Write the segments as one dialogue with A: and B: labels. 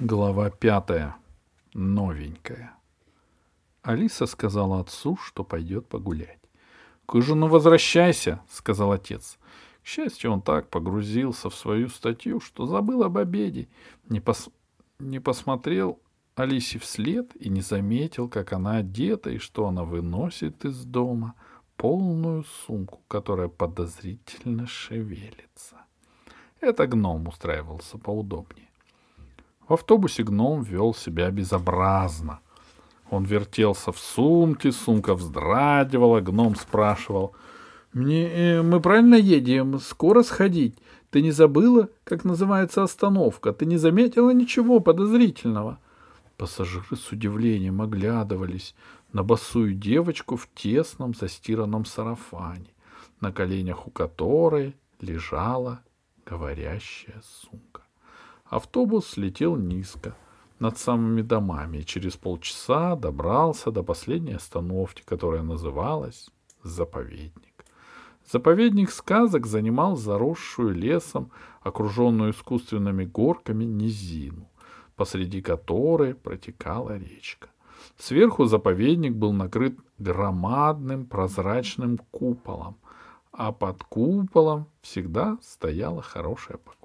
A: Глава пятая. Новенькая. Алиса сказала отцу, что пойдет погулять. — К ужину возвращайся, — сказал отец. К счастью, он так погрузился в свою статью, что забыл об обеде, не, пос... не посмотрел Алисе вслед и не заметил, как она одета и что она выносит из дома полную сумку, которая подозрительно шевелится. Это гном устраивался поудобнее. В автобусе гном вел себя безобразно. Он вертелся в сумке, сумка вздрагивала, гном спрашивал. «Мне, э, мы правильно едем? Скоро сходить? Ты не забыла, как называется остановка? Ты не заметила ничего подозрительного?» Пассажиры с удивлением оглядывались на босую девочку в тесном застиранном сарафане, на коленях у которой лежала говорящая сумка. Автобус летел низко, над самыми домами, и через полчаса добрался до последней остановки, которая называлась Заповедник. Заповедник сказок занимал заросшую лесом, окруженную искусственными горками, низину, посреди которой протекала речка. Сверху заповедник был накрыт громадным прозрачным куполом, а под куполом всегда стояла хорошая погода.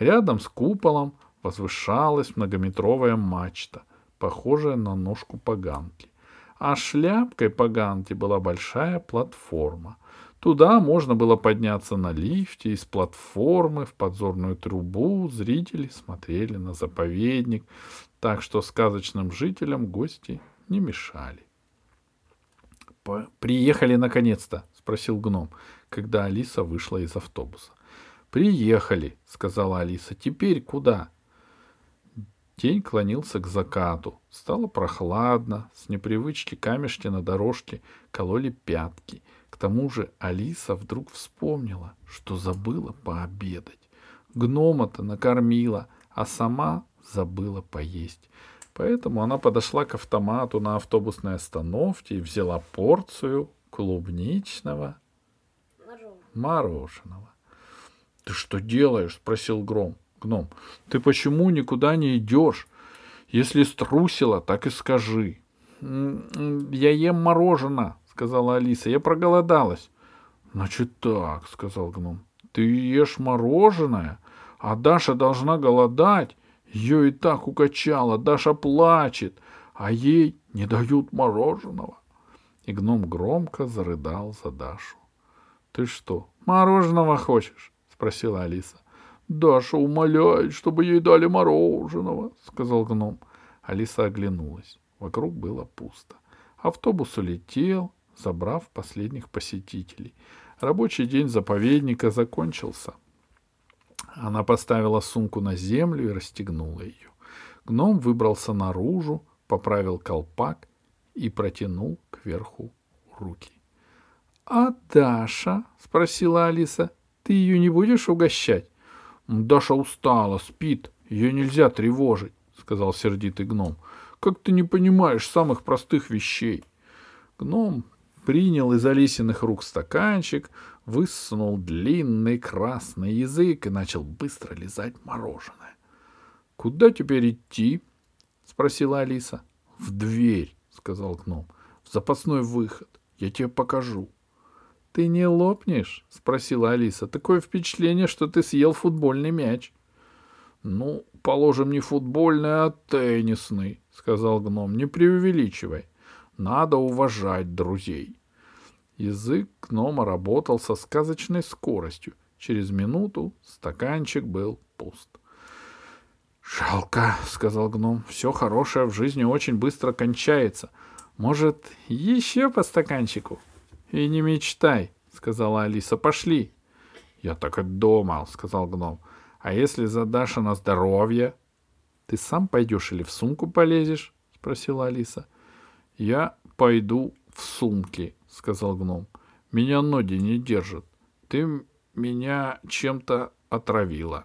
A: Рядом с куполом возвышалась многометровая мачта, похожая на ножку поганки. А шляпкой поганки была большая платформа. Туда можно было подняться на лифте, из платформы в подзорную трубу зрители смотрели на заповедник, так что сказочным жителям гости не мешали. «Приехали наконец-то?» — спросил гном, когда Алиса вышла из автобуса. «Приехали», — сказала Алиса. «Теперь куда?» День клонился к закату. Стало прохладно, с непривычки камешки на дорожке кололи пятки. К тому же Алиса вдруг вспомнила, что забыла пообедать. Гнома-то накормила, а сама забыла поесть. Поэтому она подошла к автомату на автобусной остановке и взяла порцию клубничного мороженого. Ты что делаешь? спросил Гром. Гном. Ты почему никуда не идешь? Если струсила, так и скажи. Я ем мороженое, сказала Алиса. Я проголодалась. Значит так, сказал гном. Ты ешь мороженое, а Даша должна голодать. Ее и так укачало, Даша плачет, а ей не дают мороженого. И гном громко зарыдал за Дашу. — Ты что, мороженого хочешь? Спросила Алиса. Даша умоляет, чтобы ей дали мороженого, сказал гном. Алиса оглянулась. Вокруг было пусто. Автобус улетел, забрав последних посетителей. Рабочий день заповедника закончился. Она поставила сумку на землю и расстегнула ее. Гном выбрался наружу, поправил колпак и протянул кверху руки. — А Даша? — спросила Алиса. Ты ее не будешь угощать? Даша устала, спит, ее нельзя тревожить, сказал сердитый гном. Как ты не понимаешь самых простых вещей? Гном принял из Алисиных рук стаканчик, высунул длинный красный язык и начал быстро лизать мороженое. — Куда теперь идти? — спросила Алиса. — В дверь, — сказал гном. — В запасной выход. Я тебе покажу. — «Ты не лопнешь?» — спросила Алиса. «Такое впечатление, что ты съел футбольный мяч». «Ну, положим, не футбольный, а теннисный», — сказал гном. «Не преувеличивай. Надо уважать друзей». Язык гнома работал со сказочной скоростью. Через минуту стаканчик был пуст. «Жалко», — сказал гном. «Все хорошее в жизни очень быстро кончается. Может, еще по стаканчику?» И не мечтай, сказала Алиса. Пошли. Я так и думал, сказал гном. А если задашь на здоровье? Ты сам пойдешь или в сумку полезешь? спросила Алиса. Я пойду в сумке, сказал гном. Меня ноги не держат. Ты меня чем-то отравила.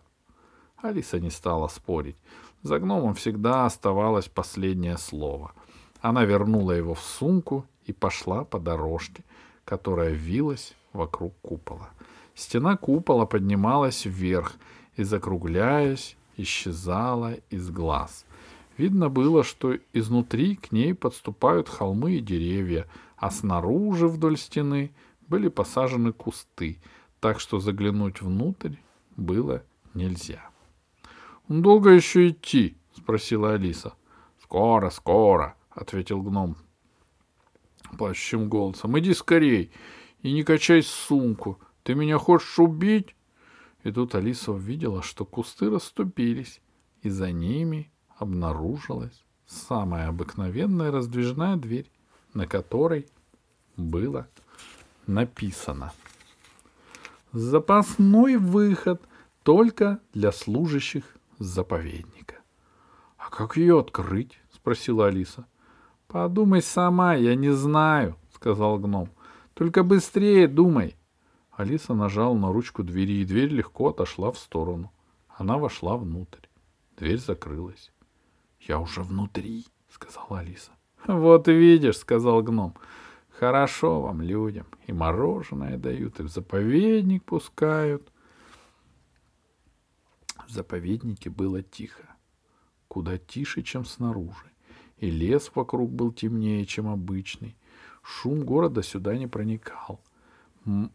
A: Алиса не стала спорить. За гномом всегда оставалось последнее слово. Она вернула его в сумку и пошла по дорожке, которая вилась вокруг купола. Стена купола поднималась вверх и, закругляясь, исчезала из глаз. Видно было, что изнутри к ней подступают холмы и деревья, а снаружи вдоль стены были посажены кусты, так что заглянуть внутрь было нельзя. «Долго еще идти?» — спросила Алиса. «Скоро, скоро», — ответил гном плачущим голосом. «Иди скорей и не качай сумку. Ты меня хочешь убить?» И тут Алиса увидела, что кусты расступились, и за ними обнаружилась самая обыкновенная раздвижная дверь, на которой было написано «Запасной выход только для служащих заповедника». «А как ее открыть?» — спросила Алиса. «Подумай сама, я не знаю», — сказал гном. «Только быстрее думай». Алиса нажала на ручку двери, и дверь легко отошла в сторону. Она вошла внутрь. Дверь закрылась. «Я уже внутри», — сказала Алиса. «Вот видишь», — сказал гном. «Хорошо вам, людям. И мороженое дают, и в заповедник пускают». В заповеднике было тихо. Куда тише, чем снаружи. И лес вокруг был темнее, чем обычный. Шум города сюда не проникал. М-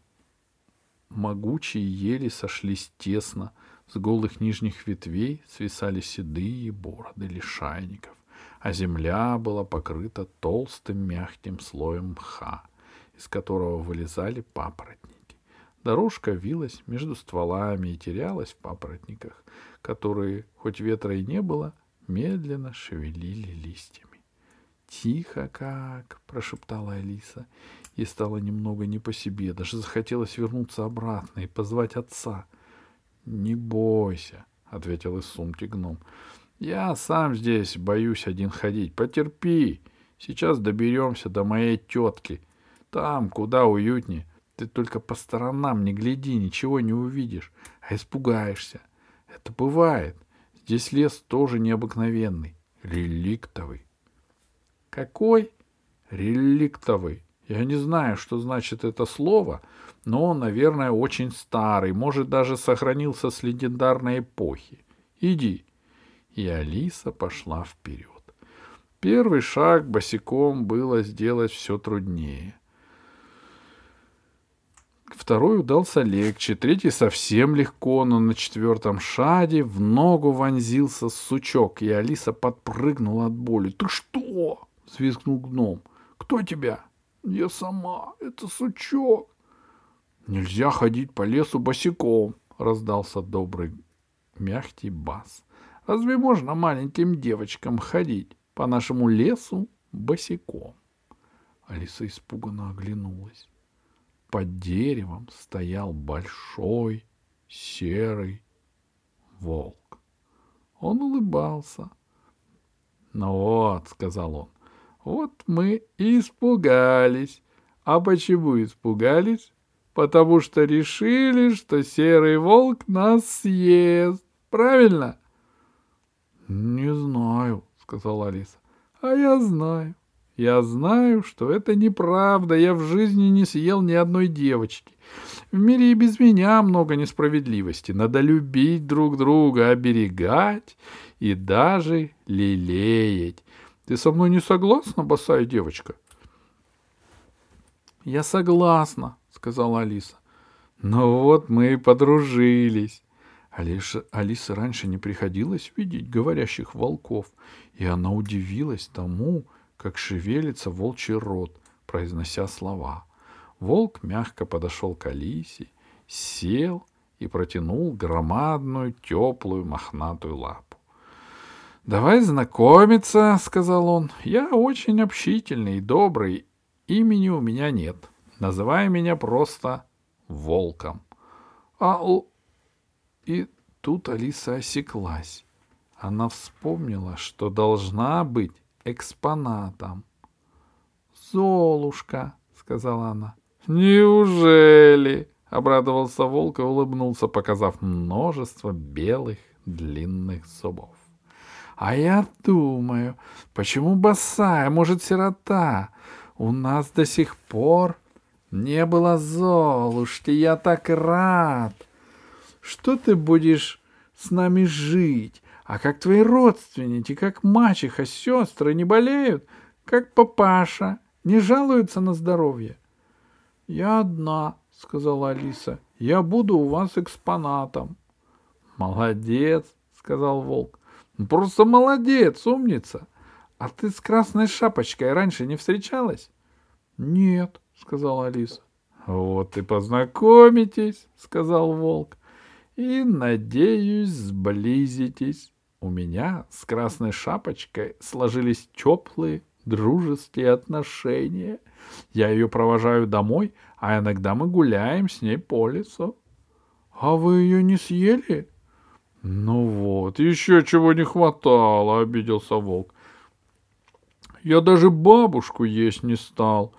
A: могучие ели сошлись тесно, с голых нижних ветвей свисали седые бороды лишайников, а земля была покрыта толстым мягким слоем мха, из которого вылезали папоротники. Дорожка вилась между стволами и терялась в папоротниках, которые, хоть ветра и не было, медленно шевелили листьями. «Тихо как!» — прошептала Алиса. Ей стало немного не по себе, даже захотелось вернуться обратно и позвать отца — «Не бойся», — ответил из сумки гном. «Я сам здесь боюсь один ходить. Потерпи. Сейчас доберемся до моей тетки. Там, куда уютнее. Ты только по сторонам не гляди, ничего не увидишь, а испугаешься. Это бывает. Здесь лес тоже необыкновенный, реликтовый. Какой? Реликтовый. Я не знаю, что значит это слово, но он, наверное, очень старый, может, даже сохранился с легендарной эпохи. Иди. И Алиса пошла вперед. Первый шаг босиком было сделать все труднее. Второй удался легче, третий совсем легко, но на четвертом шаге в ногу вонзился сучок, и Алиса подпрыгнула от боли. — Ты что? — взвизгнул гном. — Кто тебя? — Я сама. Это сучок. Нельзя ходить по лесу босиком, раздался добрый мягкий бас. Разве можно маленьким девочкам ходить по нашему лесу босиком? Алиса испуганно оглянулась. Под деревом стоял большой серый волк. Он улыбался. «Ну вот», — сказал он, — «вот мы и испугались. А почему испугались? потому что решили, что серый волк нас съест. Правильно? — Не знаю, — сказала Алиса. — А я знаю. Я знаю, что это неправда. Я в жизни не съел ни одной девочки. В мире и без меня много несправедливости. Надо любить друг друга, оберегать и даже лелеять. Ты со мной не согласна, босая девочка? — Я согласна, сказала Алиса. Ну вот мы и подружились. Алиса, Алиса раньше не приходилось видеть говорящих волков, и она удивилась тому, как шевелится волчий рот, произнося слова. Волк мягко подошел к Алисе, сел и протянул громадную, теплую, мохнатую лапу. «Давай знакомиться», — сказал он. «Я очень общительный и добрый. Имени у меня нет. Называй меня просто волком. А И тут Алиса осеклась. Она вспомнила, что должна быть экспонатом. «Золушка», — сказала она. «Неужели?» — обрадовался волк и улыбнулся, показав множество белых длинных зубов. «А я думаю, почему босая, может, сирота? У нас до сих пор не было Золушки, я так рад. Что ты будешь с нами жить. А как твои родственники, как мачеха, сестры не болеют, как папаша, не жалуются на здоровье? — Я одна, — сказала Алиса. — Я буду у вас экспонатом. — Молодец, — сказал волк. — Просто молодец, умница. А ты с красной шапочкой раньше не встречалась? — Нет, — сказала Алиса. — Вот и познакомитесь, — сказал волк. — И, надеюсь, сблизитесь. У меня с красной шапочкой сложились теплые дружеские отношения. Я ее провожаю домой, а иногда мы гуляем с ней по лесу. — А вы ее не съели? — Ну вот, еще чего не хватало, — обиделся волк. — Я даже бабушку есть не стал.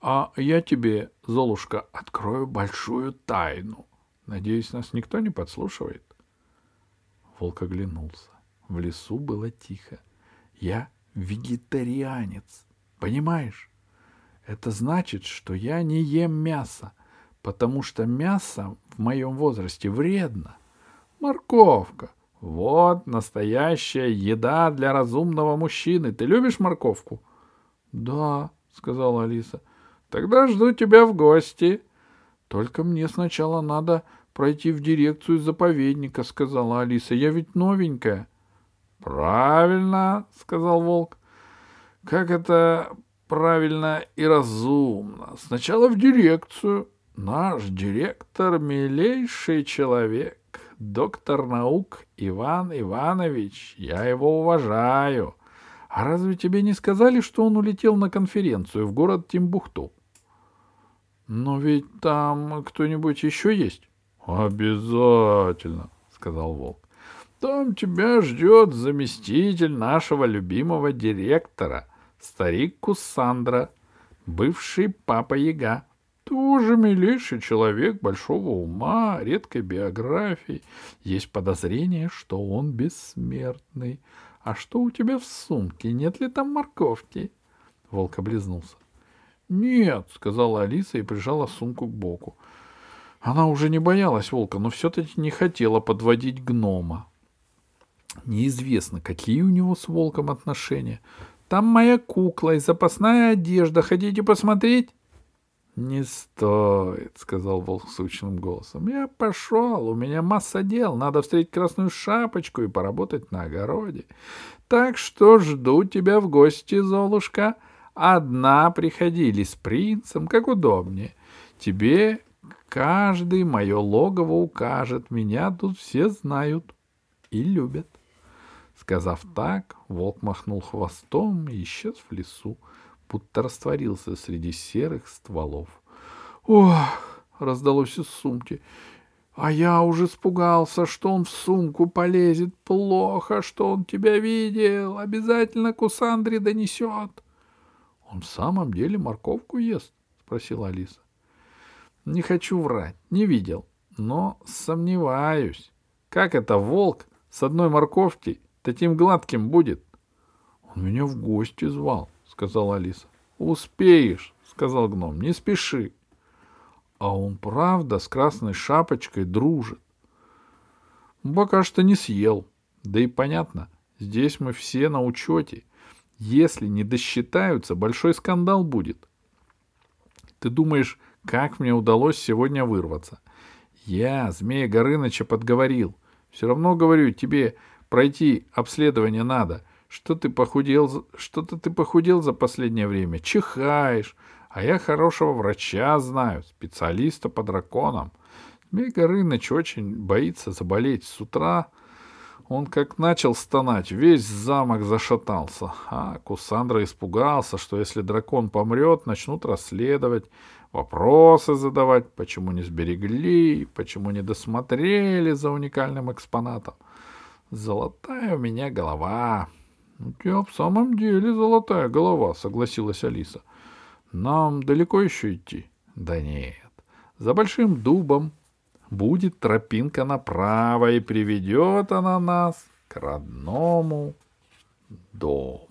A: А я тебе, Золушка, открою большую тайну. Надеюсь, нас никто не подслушивает. Волк оглянулся. В лесу было тихо. Я вегетарианец. Понимаешь? Это значит, что я не ем мясо, потому что мясо в моем возрасте вредно. Морковка. Вот настоящая еда для разумного мужчины. Ты любишь морковку? Да, сказала Алиса. Тогда жду тебя в гости. Только мне сначала надо пройти в дирекцию заповедника, сказала Алиса. Я ведь новенькая. Правильно, сказал волк. Как это правильно и разумно. Сначала в дирекцию. Наш директор — милейший человек, доктор наук Иван Иванович. Я его уважаю. А разве тебе не сказали, что он улетел на конференцию в город Тимбухту? Но ведь там кто-нибудь еще есть? Обязательно, сказал волк. Там тебя ждет заместитель нашего любимого директора, старик Кусандра, бывший папа Яга. Тоже милейший человек большого ума, редкой биографии. Есть подозрение, что он бессмертный. А что у тебя в сумке? Нет ли там морковки? Волк облизнулся. «Нет», — сказала Алиса и прижала сумку к боку. Она уже не боялась волка, но все-таки не хотела подводить гнома. Неизвестно, какие у него с волком отношения. Там моя кукла и запасная одежда. Хотите посмотреть? «Не стоит», — сказал волк сучным голосом. «Я пошел, у меня масса дел. Надо встретить красную шапочку и поработать на огороде. Так что жду тебя в гости, Золушка. Одна приходили с принцем, как удобнее. Тебе каждый мое логово укажет. Меня тут все знают и любят». Сказав так, волк махнул хвостом и исчез в лесу будто растворился среди серых стволов. «Ох!» — раздалось из сумки. «А я уже испугался, что он в сумку полезет. Плохо, что он тебя видел. Обязательно Кусандре донесет». «Он в самом деле морковку ест?» — спросила Алиса. «Не хочу врать, не видел, но сомневаюсь. Как это волк с одной морковки таким гладким будет?» «Он меня в гости звал», сказала Алиса. Успеешь, сказал гном, не спеши. А он правда с красной шапочкой дружит. Пока что не съел. Да и понятно, здесь мы все на учете. Если не досчитаются, большой скандал будет. Ты думаешь, как мне удалось сегодня вырваться? Я Змея Горыныча подговорил. Все равно, говорю, тебе пройти обследование надо. Что ты похудел, что-то ты похудел за последнее время, чихаешь, а я хорошего врача знаю, специалиста по драконам. Змей Горыныч очень боится заболеть с утра. Он как начал стонать, весь замок зашатался. А Кусандра испугался, что если дракон помрет, начнут расследовать, вопросы задавать, почему не сберегли, почему не досмотрели за уникальным экспонатом. Золотая у меня голова. — У тебя в самом деле золотая голова, — согласилась Алиса. — Нам далеко еще идти? — Да нет. За большим дубом будет тропинка направо, и приведет она нас к родному дому.